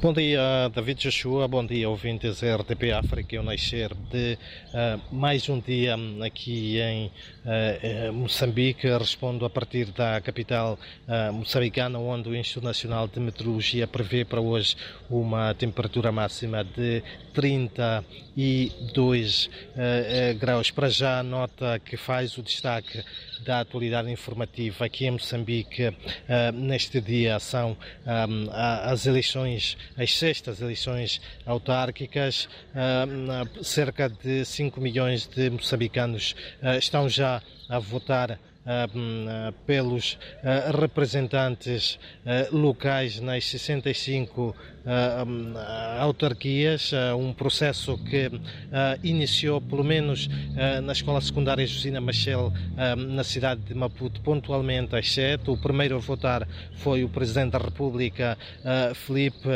Bom dia, David Joshua. Bom dia, ouvintes RTP África. Eu nascer de uh, mais um dia aqui em uh, Moçambique. Respondo a partir da capital uh, moçambicana, onde o Instituto Nacional de Meteorologia prevê para hoje uma temperatura máxima de 32 graus. Para já, nota que faz o destaque da atualidade informativa aqui em Moçambique neste dia são as eleições as sextas eleições autárquicas. cerca de 5 milhões de moçambicanos ah, estão já a votar pelos ah, representantes ah, locais nas 65 autarquias, um processo que iniciou, pelo menos na Escola Secundária Josina Machel, na cidade de Maputo, pontualmente às 7. O primeiro a votar foi o Presidente da República, Felipe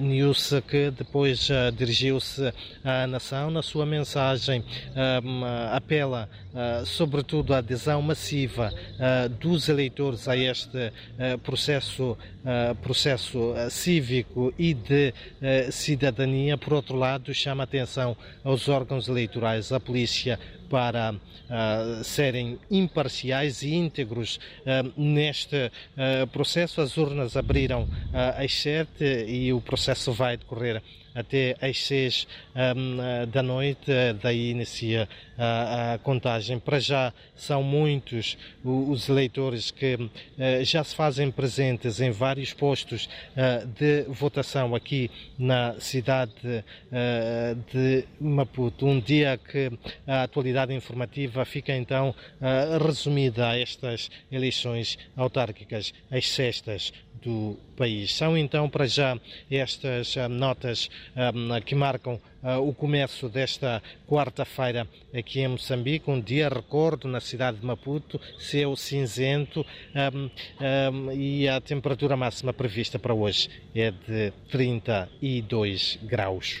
Niusse, que depois dirigiu-se à nação. Na sua mensagem, apela sobretudo à adesão massiva dos eleitores a este processo, processo cívico e de cidadania. Por outro lado, chama atenção aos órgãos eleitorais, à polícia, para uh, serem imparciais e íntegros uh, neste uh, processo. As urnas abriram às sete e o processo vai decorrer até às seis um, da noite, daí inicia a, a, contagem. Para já são muitos os eleitores que uh, já se fazem presentes em vários postos uh, de votação aqui na cidade uh, de Maputo. Um dia que a atualidade informativa fica então resumida a estas eleições autárquicas, as sextas do país. São então para já estas uh, notas um, que marcam uh, o começo desta quarta-feira aqui em Moçambique, um dia recordo na cidade de Maputo, céu cinzento um, um, e a temperatura máxima prevista para hoje é de 32 graus.